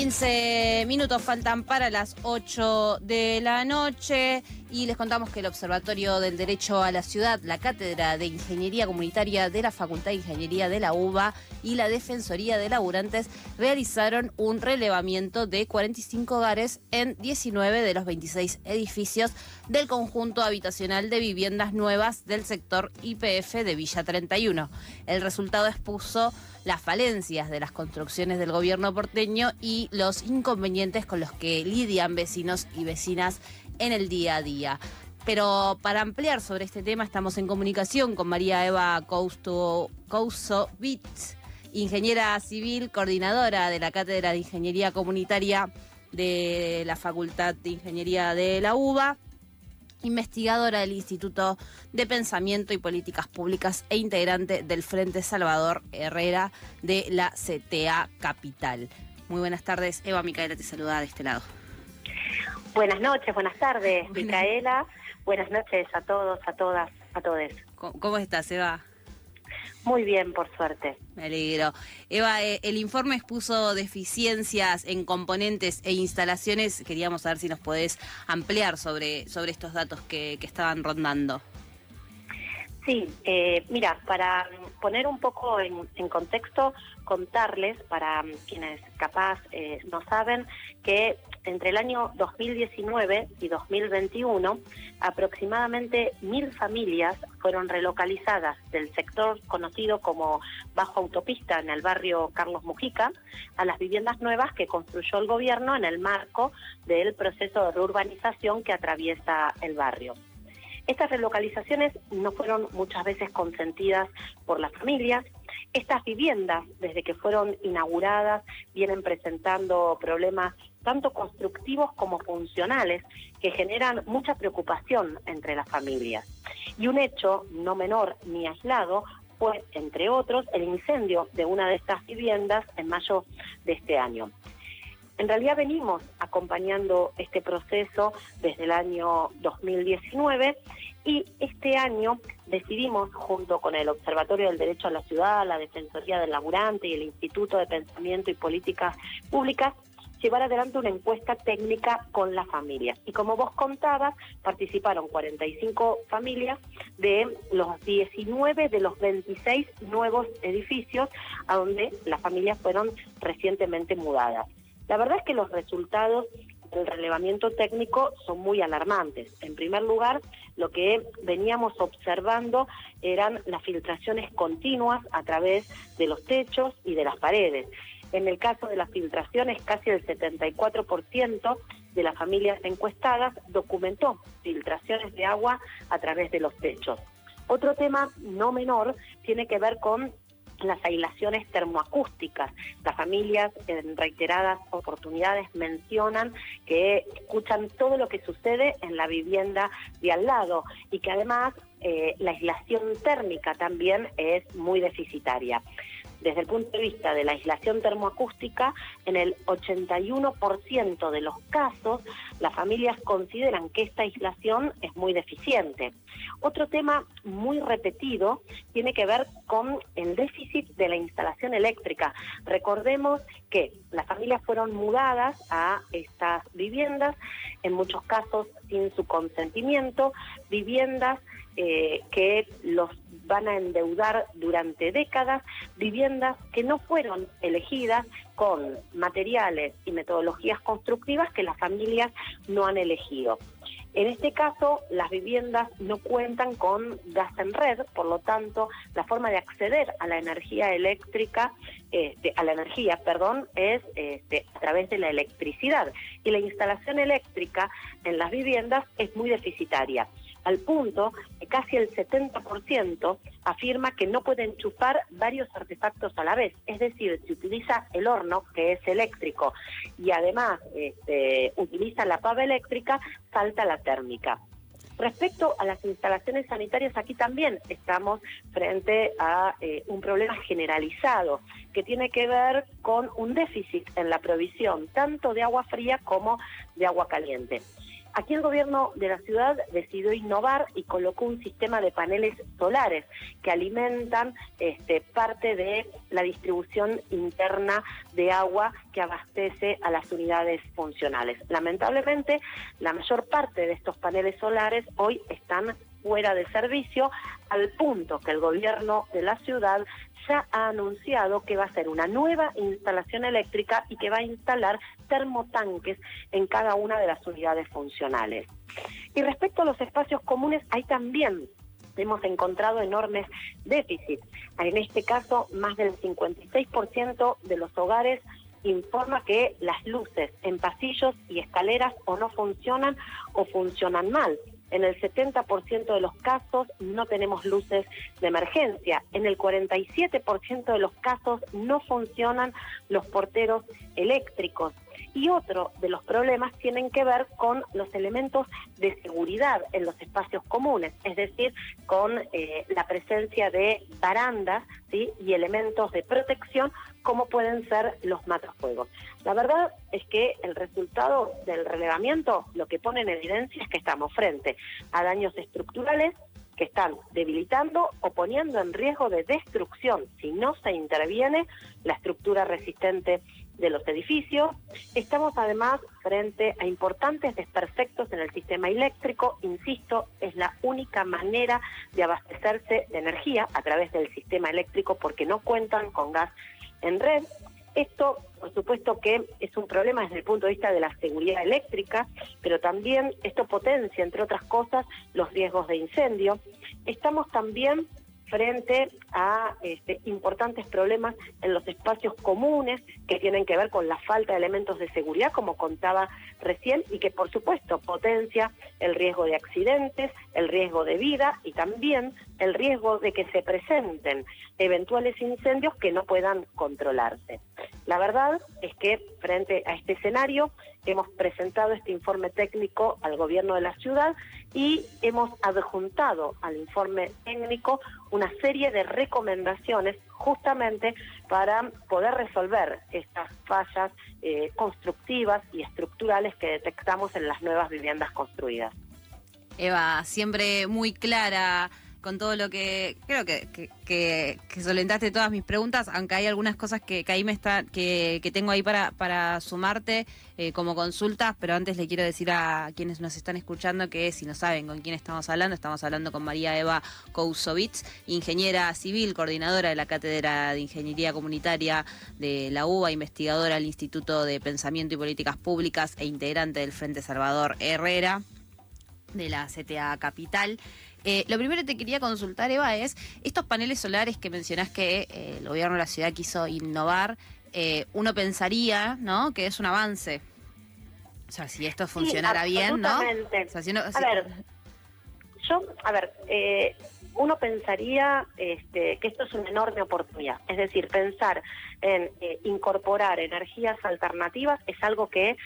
15 minutos faltan para las 8 de la noche y les contamos que el Observatorio del Derecho a la Ciudad, la Cátedra de Ingeniería Comunitaria de la Facultad de Ingeniería de la UBA y la Defensoría de Laburantes realizaron un relevamiento de 45 hogares en 19 de los 26 edificios del conjunto habitacional de viviendas nuevas del sector IPF de Villa 31. El resultado expuso las falencias de las construcciones del gobierno porteño y los inconvenientes con los que lidian vecinos y vecinas en el día a día. Pero para ampliar sobre este tema estamos en comunicación con María Eva Kousovitz, ingeniera civil, coordinadora de la Cátedra de Ingeniería Comunitaria de la Facultad de Ingeniería de la UBA investigadora del Instituto de Pensamiento y Políticas Públicas e integrante del Frente Salvador Herrera de la CTA Capital. Muy buenas tardes, Eva Micaela te saluda de este lado. Buenas noches, buenas tardes, Micaela. Buenas noches a todos, a todas, a todos. ¿Cómo estás, Eva? Muy bien, por suerte. Me alegro. Eva, eh, el informe expuso deficiencias en componentes e instalaciones. Queríamos saber si nos podés ampliar sobre, sobre estos datos que, estaban rondando. Sí, eh, mira, para poner un poco en, contexto, contarles para quienes capaz eh, no saben que entre el año 2019 y 2021 aproximadamente mil familias fueron relocalizadas del sector conocido como Bajo Autopista en el barrio Carlos Mujica a las viviendas nuevas que construyó el gobierno en el marco del proceso de reurbanización que atraviesa el barrio. Estas relocalizaciones no fueron muchas veces consentidas por las familias. Estas viviendas, desde que fueron inauguradas, vienen presentando problemas tanto constructivos como funcionales que generan mucha preocupación entre las familias. Y un hecho no menor ni aislado fue, entre otros, el incendio de una de estas viviendas en mayo de este año. En realidad venimos acompañando este proceso desde el año 2019 y este año decidimos, junto con el Observatorio del Derecho a la Ciudad, la Defensoría del Laburante y el Instituto de Pensamiento y Políticas Públicas, llevar adelante una encuesta técnica con las familias. Y como vos contabas, participaron 45 familias de los 19 de los 26 nuevos edificios a donde las familias fueron recientemente mudadas. La verdad es que los resultados del relevamiento técnico son muy alarmantes. En primer lugar, lo que veníamos observando eran las filtraciones continuas a través de los techos y de las paredes. En el caso de las filtraciones, casi el 74% de las familias encuestadas documentó filtraciones de agua a través de los techos. Otro tema no menor tiene que ver con las aislaciones termoacústicas. Las familias en reiteradas oportunidades mencionan que escuchan todo lo que sucede en la vivienda de al lado y que además eh, la aislación térmica también es muy deficitaria. Desde el punto de vista de la aislación termoacústica, en el 81% de los casos, las familias consideran que esta aislación es muy deficiente. Otro tema muy repetido tiene que ver con el déficit de la instalación eléctrica. Recordemos que las familias fueron mudadas a estas viviendas, en muchos casos sin su consentimiento, viviendas eh, que los van a endeudar durante décadas, viviendas que no fueron elegidas con materiales y metodologías constructivas que las familias no han elegido. En este caso, las viviendas no cuentan con gas en red, por lo tanto, la forma de acceder a la energía eléctrica, este, a la energía, perdón, es este, a través de la electricidad. Y la instalación eléctrica en las viviendas es muy deficitaria al punto que casi el 70% afirma que no puede enchufar varios artefactos a la vez. Es decir, si utiliza el horno, que es eléctrico, y además este, utiliza la pava eléctrica, salta la térmica. Respecto a las instalaciones sanitarias, aquí también estamos frente a eh, un problema generalizado que tiene que ver con un déficit en la provisión tanto de agua fría como de agua caliente. Aquí el gobierno de la ciudad decidió innovar y colocó un sistema de paneles solares que alimentan este, parte de la distribución interna de agua que abastece a las unidades funcionales. Lamentablemente, la mayor parte de estos paneles solares hoy están fuera de servicio al punto que el gobierno de la ciudad ya ha anunciado que va a hacer una nueva instalación eléctrica y que va a instalar termotanques en cada una de las unidades funcionales. Y respecto a los espacios comunes, hay también hemos encontrado enormes déficits. En este caso, más del 56% de los hogares informa que las luces en pasillos y escaleras o no funcionan o funcionan mal. En el 70% de los casos no tenemos luces de emergencia. En el 47% de los casos no funcionan los porteros eléctricos. Y otro de los problemas tienen que ver con los elementos de seguridad en los espacios comunes, es decir, con eh, la presencia de barandas y elementos de protección como pueden ser los matafuegos. La verdad es que el resultado del relevamiento lo que pone en evidencia es que estamos frente a daños estructurales que están debilitando o poniendo en riesgo de destrucción, si no se interviene, la estructura resistente de los edificios. Estamos además frente a importantes desperfectos en el sistema eléctrico. Insisto, es la única manera de abastecerse de energía a través del sistema eléctrico porque no cuentan con gas en red. Esto, por supuesto, que es un problema desde el punto de vista de la seguridad eléctrica, pero también esto potencia, entre otras cosas, los riesgos de incendio. Estamos también frente a este, importantes problemas en los espacios comunes que tienen que ver con la falta de elementos de seguridad, como contaba recién, y que por supuesto potencia el riesgo de accidentes, el riesgo de vida y también el riesgo de que se presenten eventuales incendios que no puedan controlarse. La verdad es que frente a este escenario hemos presentado este informe técnico al gobierno de la ciudad y hemos adjuntado al informe técnico una serie de recomendaciones justamente para poder resolver estas fallas eh, constructivas y estructurales que detectamos en las nuevas viviendas construidas. Eva, siempre muy clara con todo lo que creo que, que, todas mis preguntas, aunque hay algunas cosas que, ahí me está, que, tengo ahí para, para sumarte eh, como consultas, pero antes le quiero decir a quienes nos están escuchando que si no saben con quién estamos hablando, estamos hablando con María Eva Kousovitz, ingeniera civil, coordinadora de la Cátedra de Ingeniería Comunitaria de la UBA, investigadora del Instituto de Pensamiento y Políticas Públicas e integrante del Frente Salvador Herrera de la CTA Capital. Eh, lo primero que te quería consultar, Eva, es estos paneles solares que mencionás que eh, el gobierno de la ciudad quiso innovar, eh, uno pensaría, ¿no?, que es un avance. O sea, si esto funcionara bien, ¿no? A ver, yo, a ver, uno pensaría este, que esto es una enorme oportunidad. Es decir, pensar en incorporar energías alternativas es algo que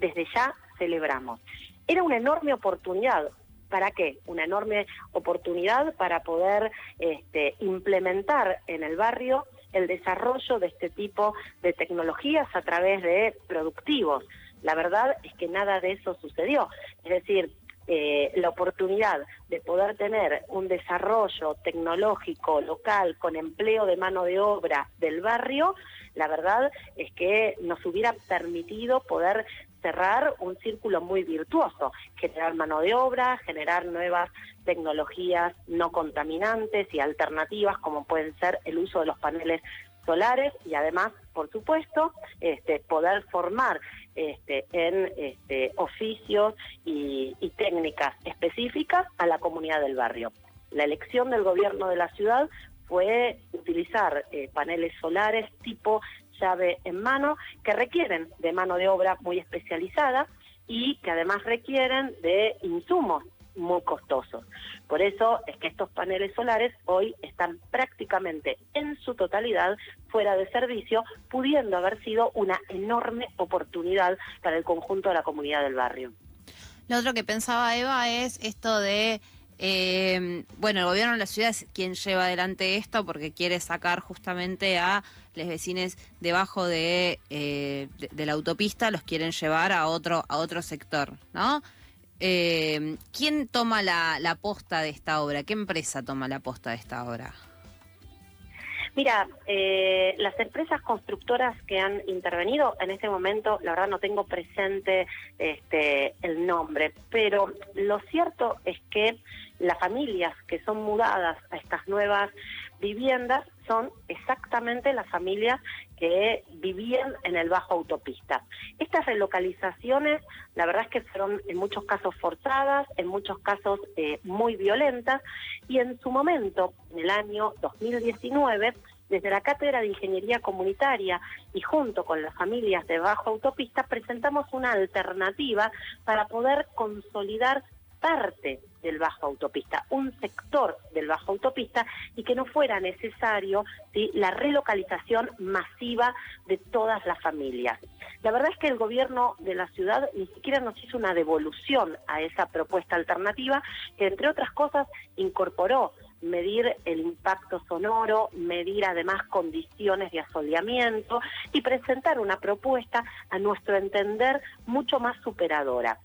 desde ya celebramos. Era una enorme oportunidad ¿Para qué? Una enorme oportunidad para poder este, implementar en el barrio el desarrollo de este tipo de tecnologías a través de productivos. La verdad es que nada de eso sucedió. Es decir, eh, la oportunidad de poder tener un desarrollo tecnológico local con empleo de mano de obra del barrio, la verdad es que nos hubiera permitido poder cerrar un círculo muy virtuoso, generar mano de obra, generar nuevas tecnologías no contaminantes y alternativas como pueden ser el uso de los paneles solares y además, por supuesto, este, poder formar este, en este, oficios y, técnicas específicas a la comunidad del barrio. La elección del gobierno de la ciudad fue utilizar eh, paneles solares tipo llave en mano, que requieren de mano de obra muy especializada y que además requieren de insumos muy costosos. Por eso es que estos paneles solares hoy están prácticamente en su totalidad fuera de servicio, pudiendo haber sido una enorme oportunidad para el conjunto de la comunidad del barrio. Lo otro que pensaba Eva es esto de eh, bueno, el gobierno de la ciudad es quien lleva adelante esto porque quiere sacar justamente a los vecinos debajo de, eh, de, la autopista, los quieren llevar a otro, a otro sector, ¿no? Eh, ¿Quién toma la, la posta de esta obra? ¿Qué empresa toma la posta de esta obra? Mira, eh, las empresas constructoras que han intervenido en este momento, la verdad no tengo presente este, el nombre, pero lo cierto es que las familias que son mudadas a estas nuevas viviendas son exactamente las familias que vivían en el Bajo Autopista. Estas relocalizaciones, la verdad es que fueron en muchos casos forzadas, en muchos casos eh, muy violentas, y en su momento, en el año 2019, desde la Cátedra de Ingeniería Comunitaria y junto con las familias de Bajo Autopista presentamos una alternativa para poder consolidar parte del bajo autopista, un sector del bajo autopista y que no fuera necesario la relocalización masiva de todas las familias. La verdad es que el gobierno de la ciudad ni siquiera nos hizo una devolución a esa propuesta alternativa que entre otras cosas incorporó medir el impacto sonoro, medir además condiciones de asoleamiento y presentar una propuesta a nuestro entender mucho más superadora.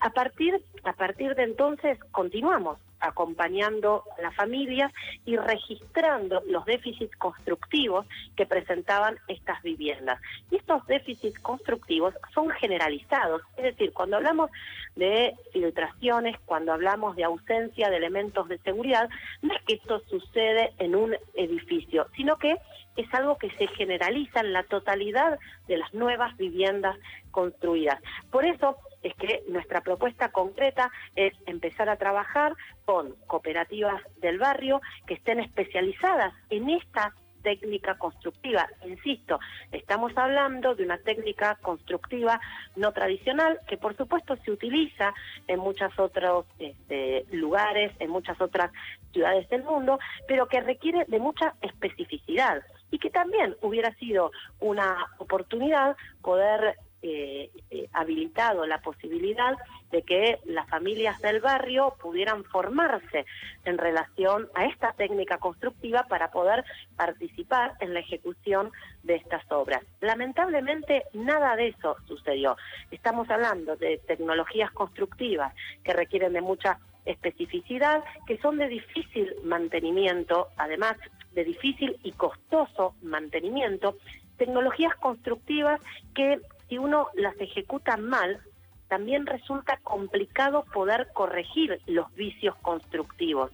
A partir, a partir de entonces continuamos acompañando a las familias y registrando los déficits constructivos que presentaban estas viviendas. Y estos déficits constructivos son generalizados, es decir, cuando hablamos de filtraciones, cuando hablamos de ausencia de elementos de seguridad, no es que esto sucede en un edificio, sino que es algo que se generaliza en la totalidad de las nuevas viviendas construidas. Por eso es que nuestra propuesta concreta es empezar a trabajar con cooperativas del barrio que estén especializadas en esta técnica constructiva. Insisto, estamos hablando de una técnica constructiva no tradicional que por supuesto se utiliza en muchos otros este, lugares, en muchas otras ciudades del mundo, pero que requiere de mucha especificidad y que también hubiera sido una oportunidad poder eh, habilitado la posibilidad de que las familias del barrio pudieran formarse en relación a esta técnica constructiva para poder participar en la ejecución de estas obras. Lamentablemente nada de eso sucedió. Estamos hablando de tecnologías constructivas que requieren de mucha especificidad, que son de difícil mantenimiento, además de difícil y costoso mantenimiento, tecnologías constructivas que si uno las ejecuta mal, también resulta complicado poder corregir los vicios constructivos.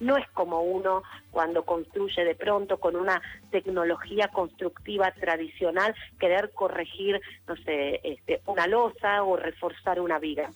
No es como uno cuando construye de pronto con una tecnología constructiva tradicional querer corregir, no sé, este, una losa o reforzar una viga.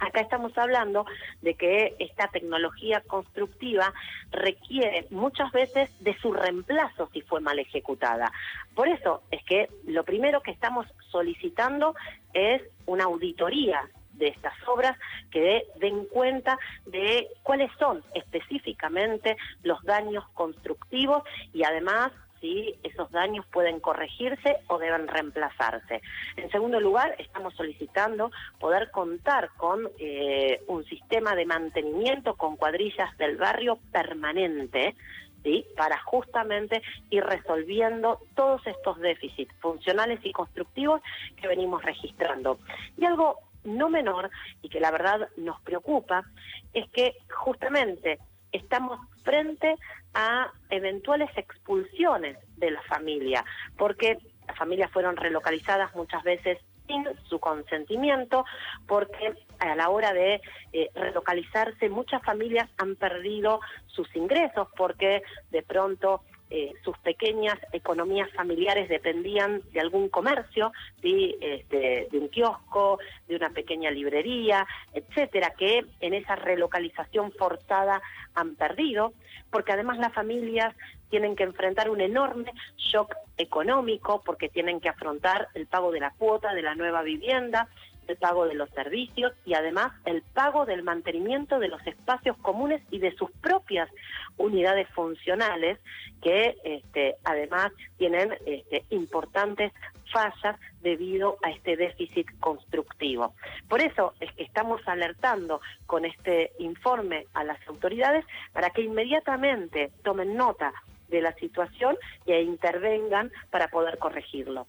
Acá estamos hablando de que esta tecnología constructiva requiere muchas veces de su reemplazo si fue mal ejecutada. Por eso es que lo primero que estamos solicitando es una auditoría de estas obras que den cuenta de cuáles son específicamente los daños constructivos y además si esos daños pueden corregirse o deben reemplazarse. En segundo lugar, estamos solicitando poder contar con eh, un sistema de mantenimiento con cuadrillas del barrio permanente, ¿sí? para justamente ir resolviendo todos estos déficits funcionales y constructivos que venimos registrando. Y algo no menor y que la verdad nos preocupa es que justamente estamos frente a eventuales expulsiones de la familia, porque las familias fueron relocalizadas muchas veces sin su consentimiento, porque a la hora de eh, relocalizarse muchas familias han perdido sus ingresos porque de pronto eh, sus pequeñas economías familiares dependían de algún comercio, este, de un kiosco, de una pequeña librería, etcétera, que en esa relocalización forzada han perdido, porque además las familias tienen que enfrentar un enorme shock económico porque tienen que afrontar el pago de la cuota de la nueva vivienda, el pago de los servicios y además el pago del mantenimiento de los espacios comunes y de sus propias unidades funcionales que este, además tienen este, importantes fallas debido a este déficit constructivo. Por eso es que estamos alertando con este informe a las autoridades para que inmediatamente tomen nota de la situación e intervengan para poder corregirlo.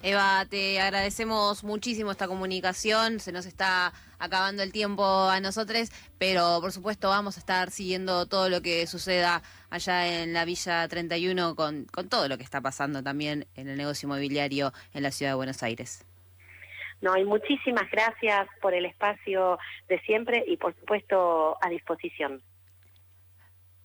Eva, te agradecemos muchísimo esta comunicación, se nos está acabando el tiempo a nosotros, pero por supuesto vamos a estar siguiendo todo lo que suceda allá en la Villa 31 con, con todo lo que está pasando también en el negocio inmobiliario en la ciudad de Buenos Aires. No, y muchísimas gracias por el espacio de siempre y por supuesto a disposición.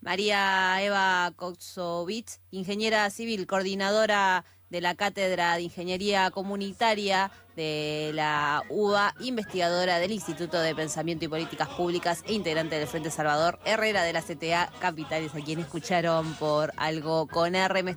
María Eva Kotsovitz, ingeniera civil, coordinadora de la Cátedra de Ingeniería Comunitaria de la UBA, investigadora del Instituto de Pensamiento y Políticas Públicas e integrante del Frente Salvador Herrera de la CTA Capitales, a quien escucharon por algo con R.